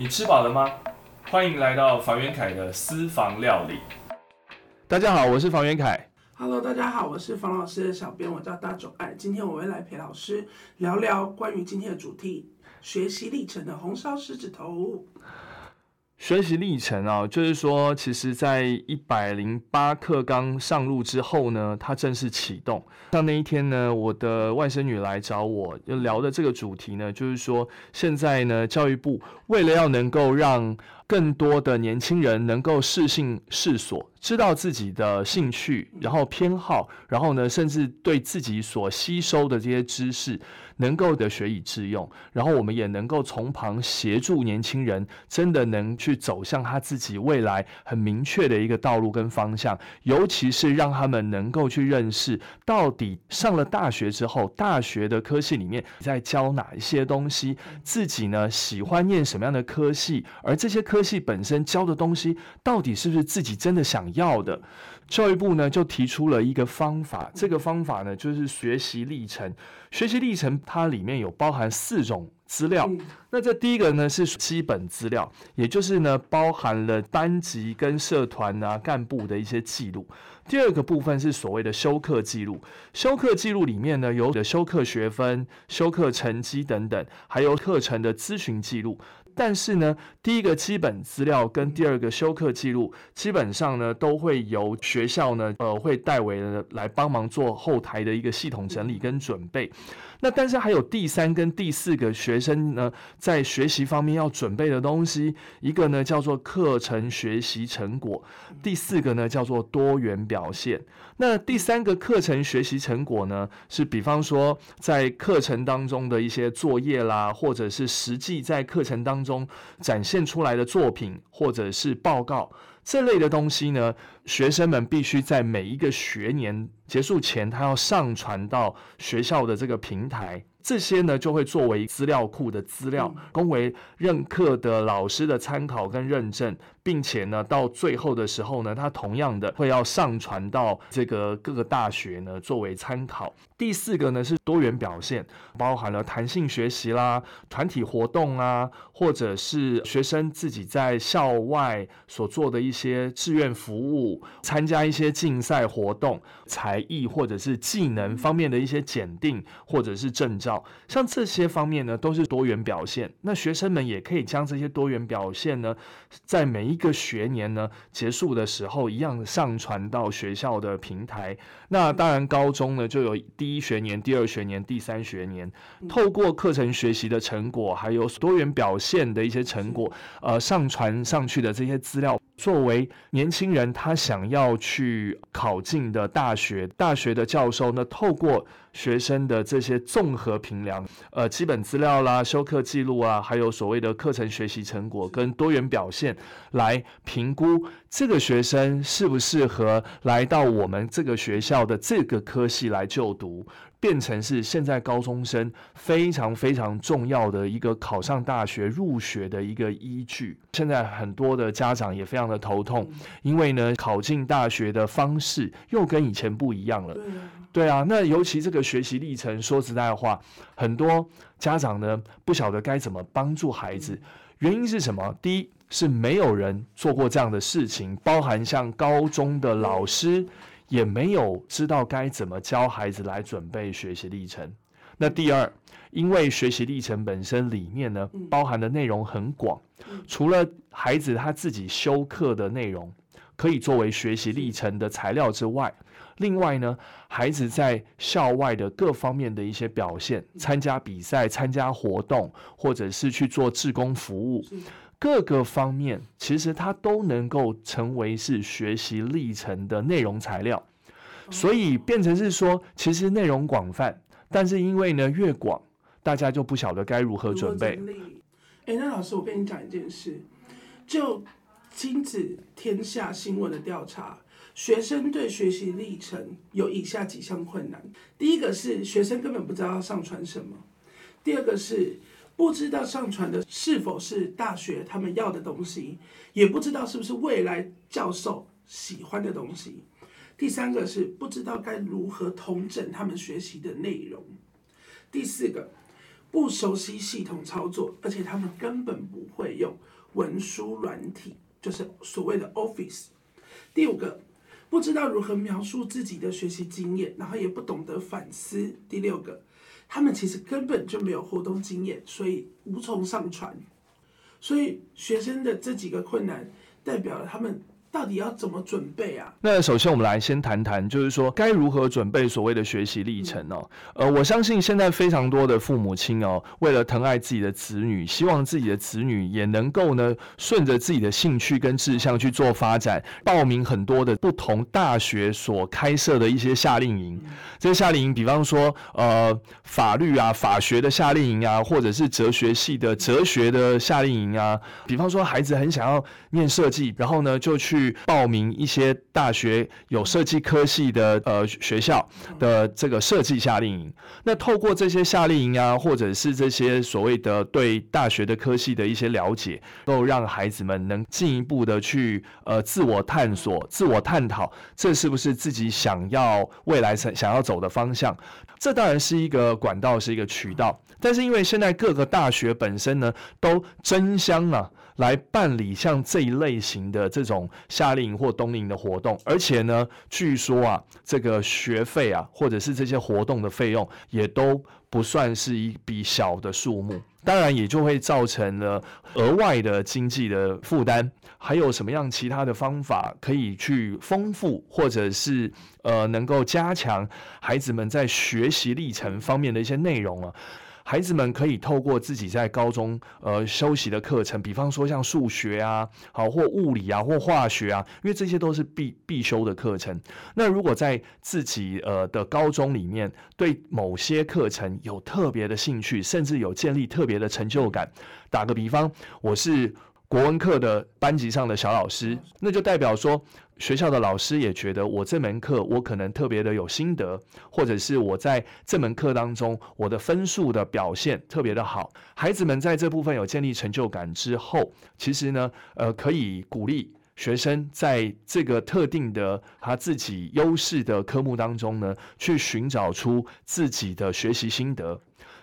你吃饱了吗？欢迎来到房元凯的私房料理。大家好，我是房元凯。Hello，大家好，我是房老师的小编，我叫大冢爱。今天我会来陪老师聊聊关于今天的主题——学习历程的红烧狮子头。学习历程啊，就是说，其实，在一百零八课刚上路之后呢，它正式启动。像那一天呢，我的外甥女来找我，就聊的这个主题呢，就是说，现在呢，教育部为了要能够让更多的年轻人能够适性适所，知道自己的兴趣，然后偏好，然后呢，甚至对自己所吸收的这些知识能够的学以致用，然后我们也能够从旁协助年轻人，真的能去走向他自己未来很明确的一个道路跟方向，尤其是让他们能够去认识到底上了大学之后，大学的科系里面在教哪一些东西，自己呢喜欢念什么样的科系，而这些科系本身教的东西到底是不是自己真的想要的？教育部呢就提出了一个方法，这个方法呢就是学习历程。学习历程它里面有包含四种资料，嗯那这第一个呢是基本资料，也就是呢包含了班级跟社团啊干部的一些记录。第二个部分是所谓的修课记录，修课记录里面呢有的修课学分、修课成绩等等，还有课程的咨询记录。但是呢，第一个基本资料跟第二个休课记录，基本上呢都会由学校呢呃会代为来帮忙做后台的一个系统整理跟准备。那但是还有第三跟第四个学生呢，在学习方面要准备的东西，一个呢叫做课程学习成果，第四个呢叫做多元表现。那第三个课程学习成果呢，是比方说在课程当中的一些作业啦，或者是实际在课程当中展现出来的作品，或者是报告。这类的东西呢，学生们必须在每一个学年结束前，他要上传到学校的这个平台。这些呢，就会作为资料库的资料，供为任课的老师的参考跟认证，并且呢，到最后的时候呢，它同样的会要上传到这个各个大学呢作为参考。第四个呢是多元表现，包含了弹性学习啦、团体活动啊，或者是学生自己在校外所做的一些志愿服务，参加一些竞赛活动、才艺或者是技能方面的一些检定或者是证照，像这些方面呢都是多元表现。那学生们也可以将这些多元表现呢，在每一个学年呢结束的时候，一样上传到学校的平台。那当然，高中呢就有第一学年、第二学年、第三学年，透过课程学习的成果，还有多元表现的一些成果，呃，上传上去的这些资料，作为年轻人他想要去考进的大学，大学的教授呢，透过学生的这些综合评量，呃，基本资料啦、修课记录啊，还有所谓的课程学习成果跟多元表现，来评估这个学生适不适合来到我们这个学校的这个科系来就读。变成是现在高中生非常非常重要的一个考上大学入学的一个依据。现在很多的家长也非常的头痛，因为呢考进大学的方式又跟以前不一样了。对啊，那尤其这个学习历程，说实在话，很多家长呢不晓得该怎么帮助孩子。原因是什么？第一是没有人做过这样的事情，包含像高中的老师也没有知道该怎么教孩子来准备学习历程。那第二，因为学习历程本身里面呢，包含的内容很广，除了孩子他自己修课的内容可以作为学习历程的材料之外，另外呢，孩子在校外的各方面的一些表现，参加比赛、参加活动，或者是去做志工服务，各个方面，其实它都能够成为是学习历程的内容材料。所以变成是说，其实内容广泛，但是因为呢越广，大家就不晓得该如何准备。哎，那老师，我跟你讲一件事，就亲子天下新闻的调查，学生对学习历程有以下几项困难：第一个是学生根本不知道要上传什么；第二个是不知道上传的是否是大学他们要的东西，也不知道是不是未来教授喜欢的东西；第三个是不知道该如何统整他们学习的内容；第四个。不熟悉系统操作，而且他们根本不会用文书软体，就是所谓的 Office。第五个，不知道如何描述自己的学习经验，然后也不懂得反思。第六个，他们其实根本就没有活动经验，所以无从上传。所以学生的这几个困难，代表了他们。到底要怎么准备啊？那首先我们来先谈谈，就是说该如何准备所谓的学习历程哦。呃，我相信现在非常多的父母亲哦，为了疼爱自己的子女，希望自己的子女也能够呢顺着自己的兴趣跟志向去做发展，报名很多的不同大学所开设的一些夏令营。这些夏令营，比方说呃法律啊法学的夏令营啊，或者是哲学系的哲学的夏令营啊，比方说孩子很想要念设计，然后呢就去。去报名一些大学有设计科系的呃学校的这个设计夏令营，那透过这些夏令营啊，或者是这些所谓的对大学的科系的一些了解，都让孩子们能进一步的去呃自我探索、自我探讨，这是不是自己想要未来想想要走的方向？这当然是一个管道，是一个渠道，但是因为现在各个大学本身呢都争相啊。来办理像这一类型的这种夏令营或冬令营的活动，而且呢，据说啊，这个学费啊，或者是这些活动的费用，也都不算是一笔小的数目。当然，也就会造成了额外的经济的负担。还有什么样其他的方法可以去丰富，或者是呃，能够加强孩子们在学习历程方面的一些内容啊？孩子们可以透过自己在高中呃修习的课程，比方说像数学啊，好或物理啊或化学啊，因为这些都是必必修的课程。那如果在自己呃的高中里面对某些课程有特别的兴趣，甚至有建立特别的成就感，打个比方，我是。国文课的班级上的小老师，那就代表说学校的老师也觉得我这门课我可能特别的有心得，或者是我在这门课当中我的分数的表现特别的好。孩子们在这部分有建立成就感之后，其实呢，呃，可以鼓励学生在这个特定的他自己优势的科目当中呢，去寻找出自己的学习心得，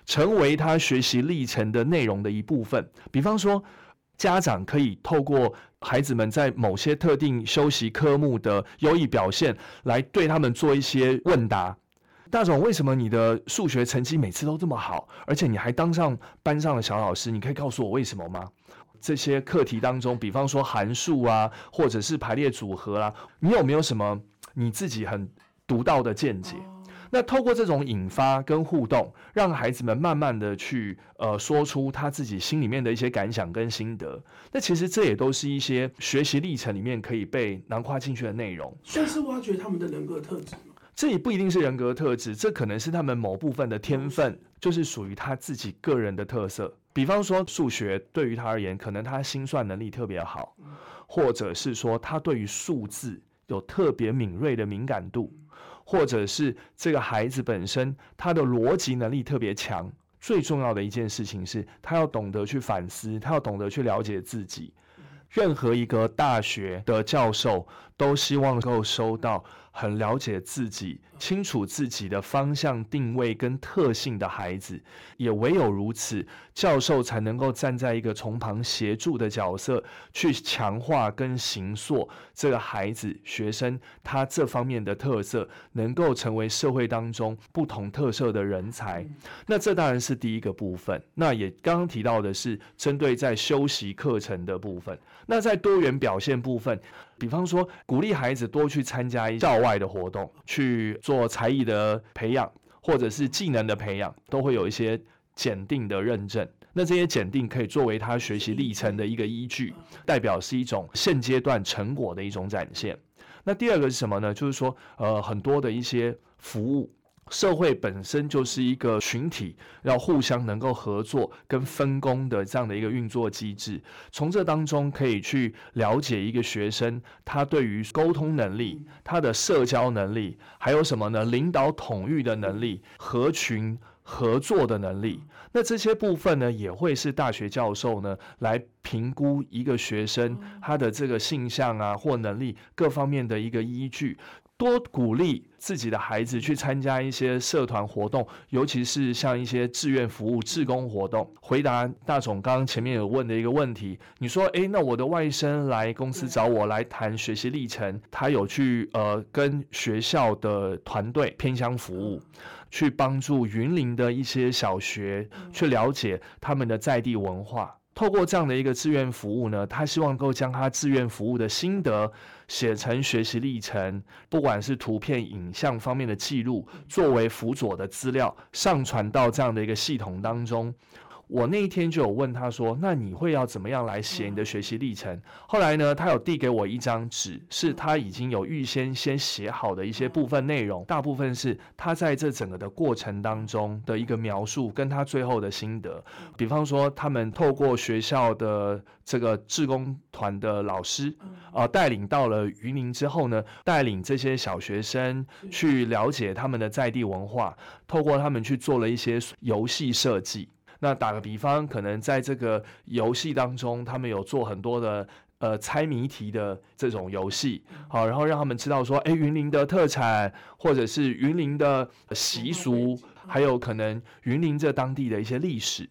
成为他学习历程的内容的一部分。比方说。家长可以透过孩子们在某些特定修习科目的优异表现，来对他们做一些问答。大总，为什么你的数学成绩每次都这么好，而且你还当上班上的小老师？你可以告诉我为什么吗？这些课题当中，比方说函数啊，或者是排列组合啊，你有没有什么你自己很独到的见解？那透过这种引发跟互动，让孩子们慢慢的去呃说出他自己心里面的一些感想跟心得。那其实这也都是一些学习历程里面可以被囊括进去的内容。算是挖掘他们的人格特质吗？这也不一定是人格特质，这可能是他们某部分的天分，就是属于他自己个人的特色。比方说数学对于他而言，可能他心算能力特别好，或者是说他对于数字有特别敏锐的敏感度。或者是这个孩子本身，他的逻辑能力特别强。最重要的一件事情是，他要懂得去反思，他要懂得去了解自己。任何一个大学的教授都希望能够收到。很了解自己、清楚自己的方向定位跟特性的孩子，也唯有如此，教授才能够站在一个从旁协助的角色，去强化跟形塑这个孩子、学生他这方面的特色，能够成为社会当中不同特色的人才。那这当然是第一个部分。那也刚刚提到的是针对在修习课程的部分。那在多元表现部分。比方说，鼓励孩子多去参加校外的活动，去做才艺的培养，或者是技能的培养，都会有一些检定的认证。那这些检定可以作为他学习历程的一个依据，代表是一种现阶段成果的一种展现。那第二个是什么呢？就是说，呃，很多的一些服务。社会本身就是一个群体，要互相能够合作跟分工的这样的一个运作机制。从这当中可以去了解一个学生，他对于沟通能力、他的社交能力，还有什么呢？领导统御的能力、合群合作的能力。那这些部分呢，也会是大学教授呢来评估一个学生他的这个性向啊或能力各方面的一个依据。多鼓励自己的孩子去参加一些社团活动，尤其是像一些志愿服务、志工活动。回答大总刚刚前面有问的一个问题，你说，诶，那我的外甥来公司找我来谈学习历程，他有去呃跟学校的团队偏乡服务，去帮助云林的一些小学去了解他们的在地文化。透过这样的一个志愿服务呢，他希望能够将他志愿服务的心得写成学习历程，不管是图片、影像方面的记录，作为辅佐的资料，上传到这样的一个系统当中。我那一天就有问他说：“那你会要怎么样来写你的学习历程？”后来呢，他有递给我一张纸，是他已经有预先先写好的一些部分内容，大部分是他在这整个的过程当中的一个描述，跟他最后的心得。比方说，他们透过学校的这个志工团的老师，啊，带领到了云林之后呢，带领这些小学生去了解他们的在地文化，透过他们去做了一些游戏设计。那打个比方，可能在这个游戏当中，他们有做很多的呃猜谜题的这种游戏，好，然后让他们知道说，哎，云林的特产，或者是云林的习俗，还有可能云林这当地的一些历史。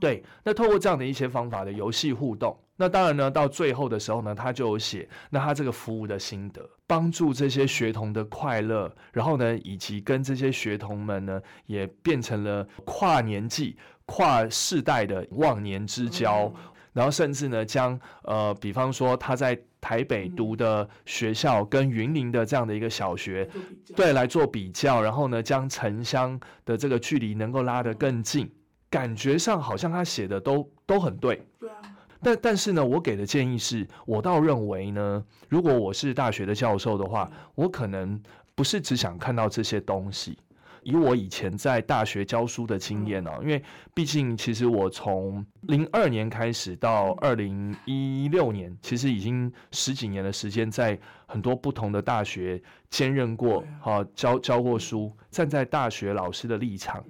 对，那透过这样的一些方法的游戏互动，那当然呢，到最后的时候呢，他就有写，那他这个服务的心得，帮助这些学童的快乐，然后呢，以及跟这些学童们呢，也变成了跨年纪、跨世代的忘年之交，然后甚至呢，将呃，比方说他在台北读的学校跟云林的这样的一个小学，对，来做比较，然后呢，将城乡的这个距离能够拉得更近。感觉上好像他写的都都很对，对啊。但但是呢，我给的建议是，我倒认为呢，如果我是大学的教授的话，我可能不是只想看到这些东西。以我以前在大学教书的经验呢，因为毕竟其实我从零二年开始到二零一六年，其实已经十几年的时间，在很多不同的大学兼任过，哈，教教过书，站在大学老师的立场。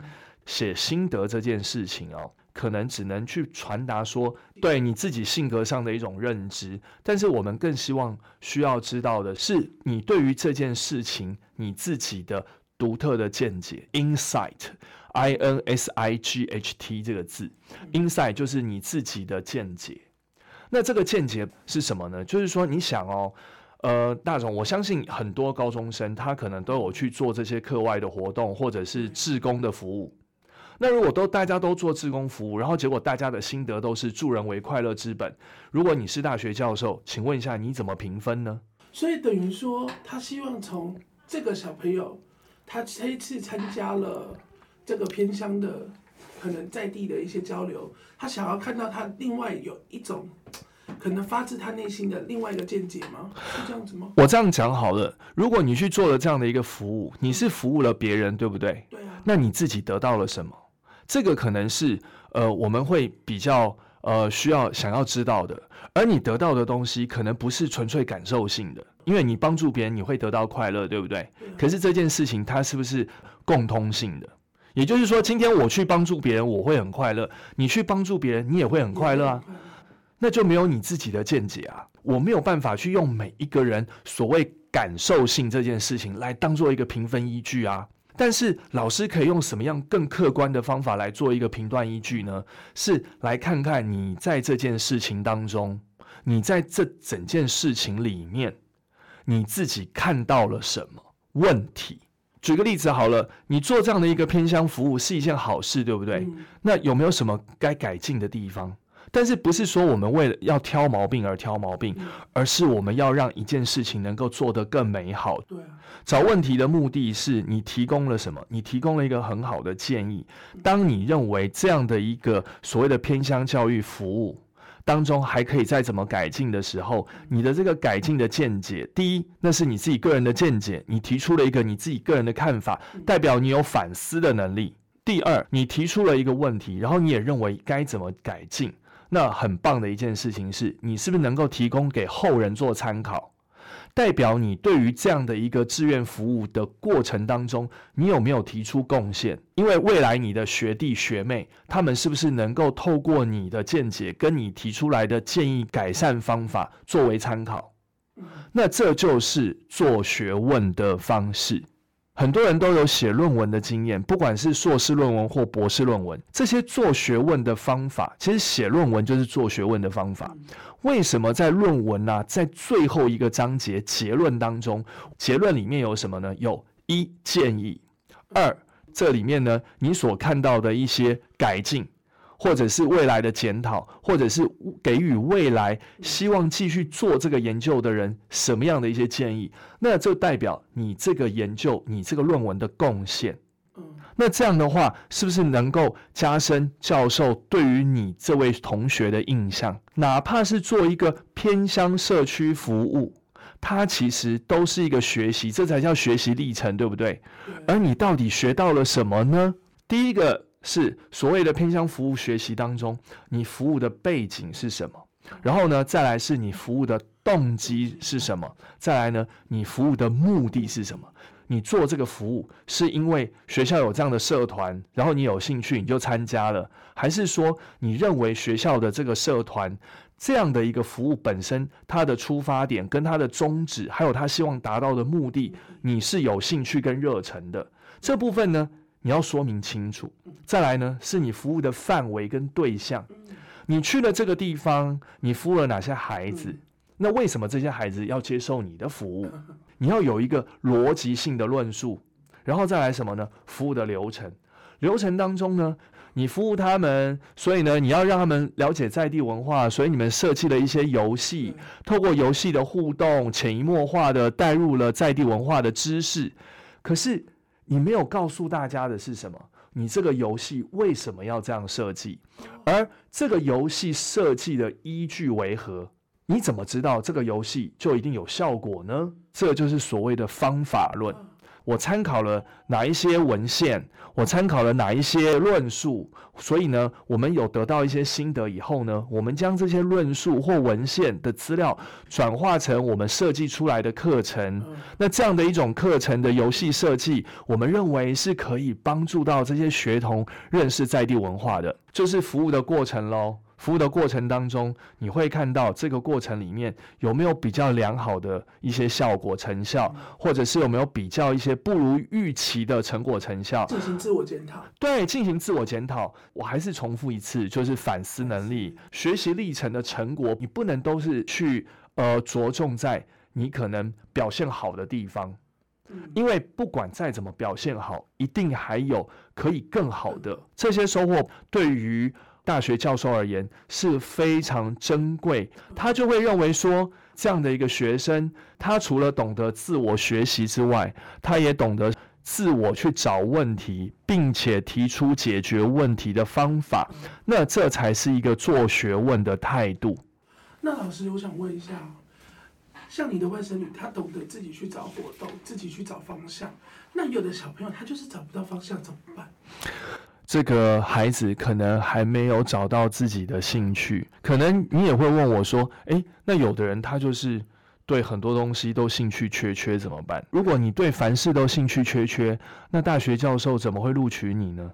写心得这件事情哦，可能只能去传达说对你自己性格上的一种认知，但是我们更希望需要知道的是你对于这件事情你自己的独特的见解，insight，i n s i g h t 这个字，insight 就是你自己的见解。那这个见解是什么呢？就是说你想哦，呃，大总，我相信很多高中生他可能都有去做这些课外的活动，或者是志工的服务。那如果都大家都做志工服务，然后结果大家的心得都是助人为快乐之本。如果你是大学教授，请问一下你怎么评分呢？所以等于说，他希望从这个小朋友，他这一次参加了这个偏乡的可能在地的一些交流，他想要看到他另外有一种可能发自他内心的另外一个见解吗？是这样子吗？我这样讲好了，如果你去做了这样的一个服务，你是服务了别人，对不对？对啊。那你自己得到了什么？这个可能是呃我们会比较呃需要想要知道的，而你得到的东西可能不是纯粹感受性的，因为你帮助别人你会得到快乐，对不对？可是这件事情它是不是共通性的？也就是说，今天我去帮助别人，我会很快乐；你去帮助别人，你也会很快乐啊。那就没有你自己的见解啊！我没有办法去用每一个人所谓感受性这件事情来当做一个评分依据啊。但是老师可以用什么样更客观的方法来做一个评断依据呢？是来看看你在这件事情当中，你在这整件事情里面，你自己看到了什么问题？举个例子好了，你做这样的一个偏乡服务是一件好事，对不对？那有没有什么该改进的地方？但是不是说我们为了要挑毛病而挑毛病，而是我们要让一件事情能够做得更美好。对啊，找问题的目的是你提供了什么？你提供了一个很好的建议。当你认为这样的一个所谓的偏乡教育服务当中还可以再怎么改进的时候，你的这个改进的见解，第一，那是你自己个人的见解，你提出了一个你自己个人的看法，代表你有反思的能力。第二，你提出了一个问题，然后你也认为该怎么改进。那很棒的一件事情是，你是不是能够提供给后人做参考？代表你对于这样的一个志愿服务的过程当中，你有没有提出贡献？因为未来你的学弟学妹，他们是不是能够透过你的见解跟你提出来的建议改善方法作为参考？那这就是做学问的方式。很多人都有写论文的经验，不管是硕士论文或博士论文，这些做学问的方法，其实写论文就是做学问的方法。为什么在论文呢？在最后一个章节结论当中，结论里面有什么呢？有一建议，二这里面呢，你所看到的一些改进。或者是未来的检讨，或者是给予未来希望继续做这个研究的人什么样的一些建议，那就代表你这个研究、你这个论文的贡献。那这样的话，是不是能够加深教授对于你这位同学的印象？哪怕是做一个偏乡社区服务，它其实都是一个学习，这才叫学习历程，对不对？而你到底学到了什么呢？第一个。是所谓的偏向服务学习当中，你服务的背景是什么？然后呢，再来是你服务的动机是什么？再来呢，你服务的目的是什么？你做这个服务是因为学校有这样的社团，然后你有兴趣你就参加了，还是说你认为学校的这个社团这样的一个服务本身，它的出发点跟它的宗旨，还有他希望达到的目的，你是有兴趣跟热忱的这部分呢？你要说明清楚，再来呢，是你服务的范围跟对象。你去了这个地方，你服务了哪些孩子？那为什么这些孩子要接受你的服务？你要有一个逻辑性的论述，然后再来什么呢？服务的流程，流程当中呢，你服务他们，所以呢，你要让他们了解在地文化，所以你们设计了一些游戏，透过游戏的互动，潜移默化的带入了在地文化的知识。可是。你没有告诉大家的是什么？你这个游戏为什么要这样设计？而这个游戏设计的依据为何？你怎么知道这个游戏就一定有效果呢？这就是所谓的方法论。我参考了哪一些文献？我参考了哪一些论述？所以呢，我们有得到一些心得以后呢，我们将这些论述或文献的资料转化成我们设计出来的课程。那这样的一种课程的游戏设计，我们认为是可以帮助到这些学童认识在地文化的，就是服务的过程喽。服务的过程当中，你会看到这个过程里面有没有比较良好的一些效果成效，或者是有没有比较一些不如预期的成果成效？进行自我检讨。对，进行自我检讨。我还是重复一次，就是反思能力、学习历程的成果，你不能都是去呃着重在你可能表现好的地方，因为不管再怎么表现好，一定还有可以更好的这些收获。对于大学教授而言是非常珍贵，他就会认为说，这样的一个学生，他除了懂得自我学习之外，他也懂得自我去找问题，并且提出解决问题的方法。那这才是一个做学问的态度。那老师，我想问一下，像你的外甥女，她懂得自己去找活动，自己去找方向。那有的小朋友他就是找不到方向，怎么办？这个孩子可能还没有找到自己的兴趣，可能你也会问我说：“诶，那有的人他就是对很多东西都兴趣缺缺，怎么办？如果你对凡事都兴趣缺缺，那大学教授怎么会录取你呢？”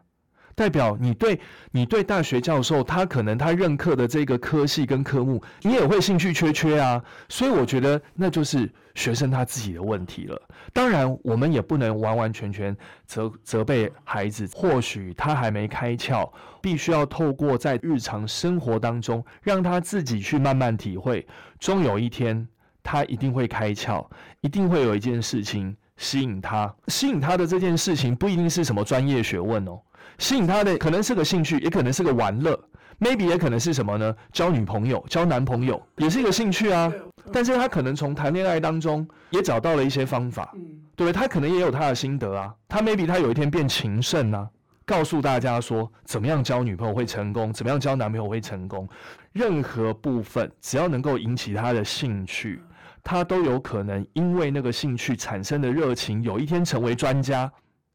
代表你对你对大学教授，他可能他任课的这个科系跟科目，你也会兴趣缺缺啊。所以我觉得那就是学生他自己的问题了。当然，我们也不能完完全全责责备孩子，或许他还没开窍，必须要透过在日常生活当中，让他自己去慢慢体会。终有一天，他一定会开窍，一定会有一件事情吸引他。吸引他的这件事情不一定是什么专业学问哦。吸引他的可能是个兴趣，也可能是个玩乐，maybe 也可能是什么呢？交女朋友、交男朋友也是一个兴趣啊。但是他可能从谈恋爱当中也找到了一些方法，对不对？他可能也有他的心得啊。他 maybe 他有一天变情圣啊，告诉大家说怎么样交女朋友会成功，怎么样交男朋友会成功。任何部分只要能够引起他的兴趣，他都有可能因为那个兴趣产生的热情，有一天成为专家。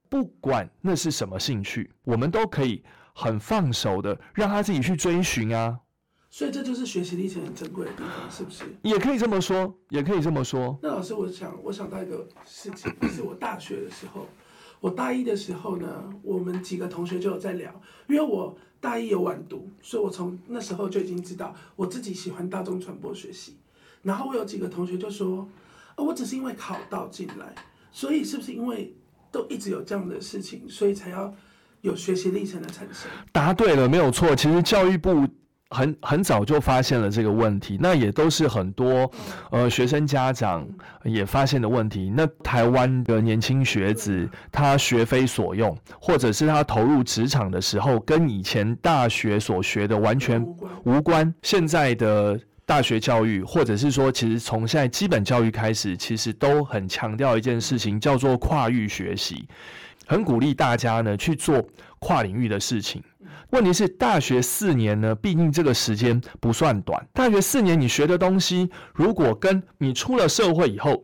不管那是什么兴趣，我们都可以很放手的让他自己去追寻啊。所以这就是学习历程很珍贵的地方，是不是？也可以这么说，也可以这么说。那老师，我想，我想到一个事情，就是我大学的时候，我大一的时候呢，我们几个同学就有在聊，因为我大一有晚读，所以我从那时候就已经知道我自己喜欢大众传播学习。然后我有几个同学就说，哦，我只是因为考到进来，所以是不是因为都一直有这样的事情，所以才要有学习历程的产生？答对了，没有错。其实教育部。很很早就发现了这个问题，那也都是很多呃学生家长也发现的问题。那台湾的年轻学子他学非所用，或者是他投入职场的时候跟以前大学所学的完全无关。现在的大学教育，或者是说其实从现在基本教育开始，其实都很强调一件事情，叫做跨域学习，很鼓励大家呢去做跨领域的事情。问题是大学四年呢，毕竟这个时间不算短。大学四年你学的东西，如果跟你出了社会以后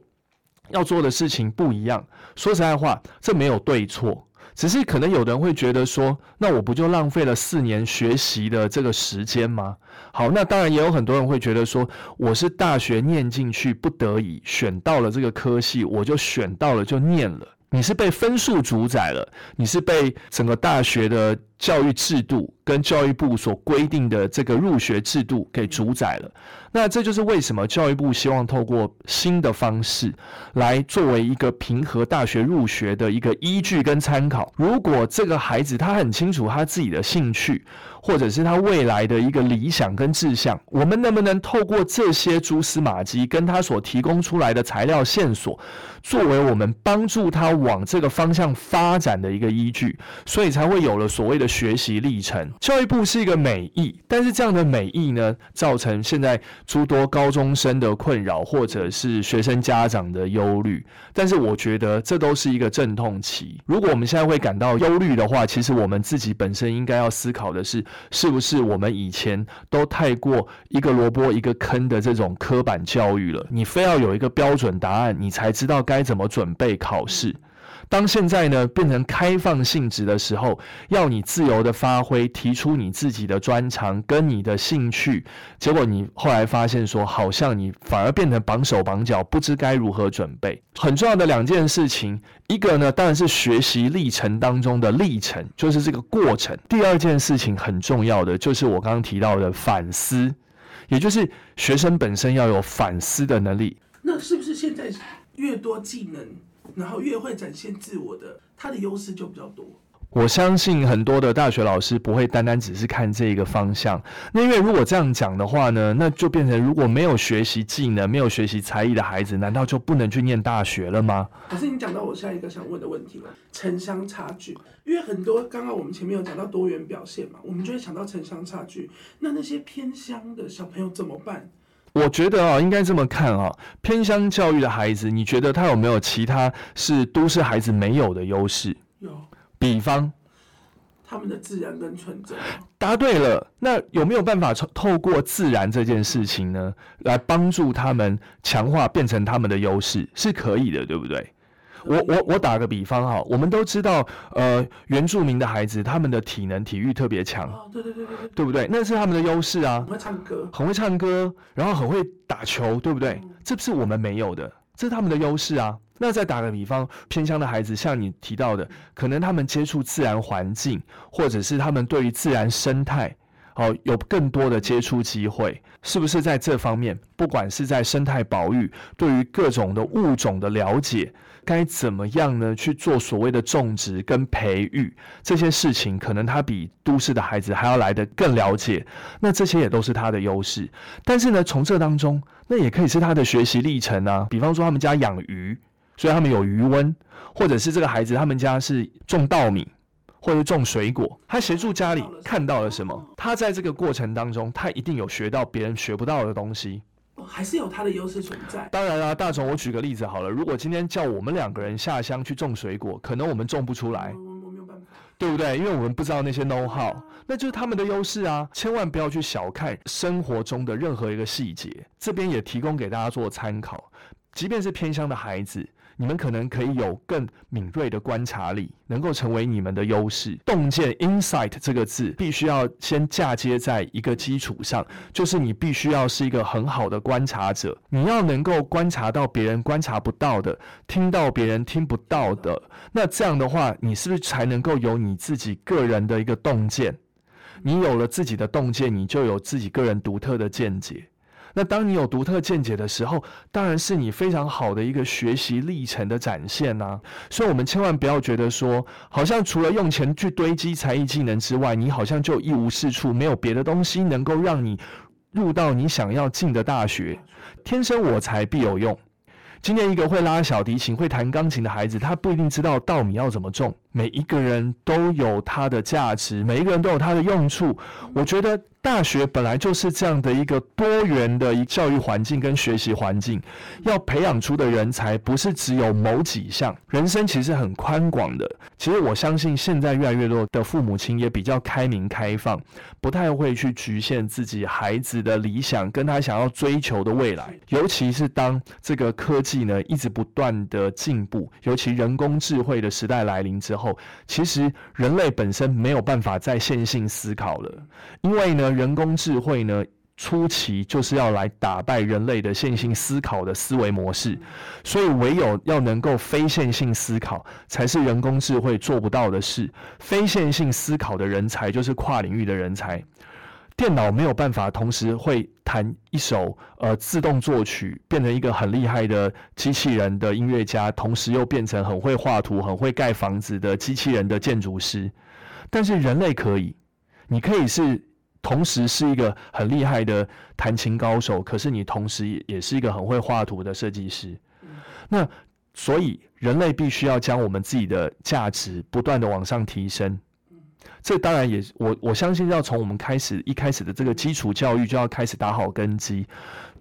要做的事情不一样，说实在话，这没有对错，只是可能有人会觉得说，那我不就浪费了四年学习的这个时间吗？好，那当然也有很多人会觉得说，我是大学念进去不得已选到了这个科系，我就选到了就念了。你是被分数主宰了，你是被整个大学的教育制度跟教育部所规定的这个入学制度给主宰了。那这就是为什么教育部希望透过新的方式来作为一个平和大学入学的一个依据跟参考。如果这个孩子他很清楚他自己的兴趣，或者是他未来的一个理想跟志向，我们能不能透过这些蛛丝马迹跟他所提供出来的材料线索，作为我们帮助他？往这个方向发展的一个依据，所以才会有了所谓的学习历程。教育部是一个美意，但是这样的美意呢，造成现在诸多高中生的困扰，或者是学生家长的忧虑。但是我觉得这都是一个阵痛期。如果我们现在会感到忧虑的话，其实我们自己本身应该要思考的是，是不是我们以前都太过一个萝卜一个坑的这种刻板教育了？你非要有一个标准答案，你才知道该怎么准备考试。当现在呢变成开放性质的时候，要你自由的发挥，提出你自己的专长跟你的兴趣，结果你后来发现说，好像你反而变成绑手绑脚，不知该如何准备。很重要的两件事情，一个呢当然是学习历程当中的历程，就是这个过程；第二件事情很重要的就是我刚刚提到的反思，也就是学生本身要有反思的能力。那是不是现在越多技能？然后越会展现自我的，他的优势就比较多。我相信很多的大学老师不会单单只是看这一个方向。那因为如果这样讲的话呢，那就变成如果没有学习技能、没有学习才艺的孩子，难道就不能去念大学了吗？可是你讲到我下一个想问的问题了，城乡差距。因为很多刚刚我们前面有讲到多元表现嘛，我们就会想到城乡差距。那那些偏乡的小朋友怎么办？我觉得啊，应该这么看啊，偏乡教育的孩子，你觉得他有没有其他是都市孩子没有的优势？有，比方他们的自然跟纯真。答对了，那有没有办法透透过自然这件事情呢，来帮助他们强化变成他们的优势？是可以的，对不对？我我我打个比方哈，我们都知道，呃，原住民的孩子他们的体能体育特别强，对对对对对，对不对？那是他们的优势啊，很会唱歌，很会唱歌，然后很会打球，对不对？这不是我们没有的，这是他们的优势啊。那再打个比方，偏乡的孩子，像你提到的，可能他们接触自然环境，或者是他们对于自然生态。好，有更多的接触机会，是不是在这方面？不管是在生态保育，对于各种的物种的了解，该怎么样呢？去做所谓的种植跟培育这些事情，可能他比都市的孩子还要来得更了解。那这些也都是他的优势。但是呢，从这当中，那也可以是他的学习历程啊。比方说，他们家养鱼，所以他们有鱼温，或者是这个孩子他们家是种稻米。或者种水果，他协助家里看到了什么？他在这个过程当中，他一定有学到别人学不到的东西，还是有它的优势存在。当然啦，大总，我举个例子好了，如果今天叫我们两个人下乡去种水果，可能我们种不出来，对不对？因为我们不知道那些 know how，那就是他们的优势啊！千万不要去小看生活中的任何一个细节，这边也提供给大家做参考，即便是偏乡的孩子。你们可能可以有更敏锐的观察力，能够成为你们的优势。洞见 （insight） 这个字，必须要先嫁接在一个基础上，就是你必须要是一个很好的观察者。你要能够观察到别人观察不到的，听到别人听不到的。那这样的话，你是不是才能够有你自己个人的一个洞见？你有了自己的洞见，你就有自己个人独特的见解。那当你有独特见解的时候，当然是你非常好的一个学习历程的展现呐。所以，我们千万不要觉得说，好像除了用钱去堆积才艺技能之外，你好像就一无是处，没有别的东西能够让你入到你想要进的大学。天生我材必有用。今天一个会拉小提琴、会弹钢琴的孩子，他不一定知道稻米要怎么种。每一个人都有他的价值，每一个人都有他的用处。我觉得。大学本来就是这样的一个多元的一教育环境跟学习环境，要培养出的人才不是只有某几项，人生其实很宽广的。其实我相信现在越来越多的父母亲也比较开明开放，不太会去局限自己孩子的理想跟他想要追求的未来。尤其是当这个科技呢一直不断的进步，尤其人工智慧的时代来临之后，其实人类本身没有办法再线性思考了，因为呢。人工智慧呢，初期就是要来打败人类的线性思考的思维模式，所以唯有要能够非线性思考，才是人工智慧做不到的事。非线性思考的人才就是跨领域的人才。电脑没有办法同时会弹一首呃自动作曲，变成一个很厉害的机器人的音乐家，同时又变成很会画图、很会盖房子的机器人的建筑师。但是人类可以，你可以是。同时是一个很厉害的弹琴高手，可是你同时也是一个很会画图的设计师。那所以人类必须要将我们自己的价值不断的往上提升。这当然也我我相信要从我们开始一开始的这个基础教育就要开始打好根基。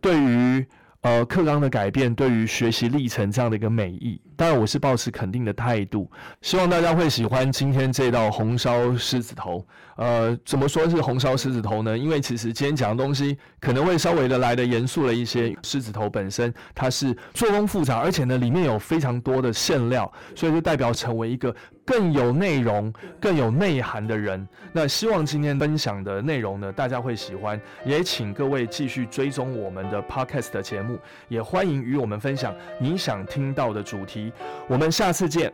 对于呃，课纲的改变对于学习历程这样的一个美意，当然我是保持肯定的态度，希望大家会喜欢今天这道红烧狮子头。呃，怎么说是红烧狮子头呢？因为其实今天讲的东西可能会稍微的来的严肃了一些。狮子头本身它是做工复杂，而且呢里面有非常多的馅料，所以就代表成为一个。更有内容、更有内涵的人，那希望今天分享的内容呢，大家会喜欢。也请各位继续追踪我们的 Podcast 的节目也欢迎与我们分享你想听到的主题。我们下次见。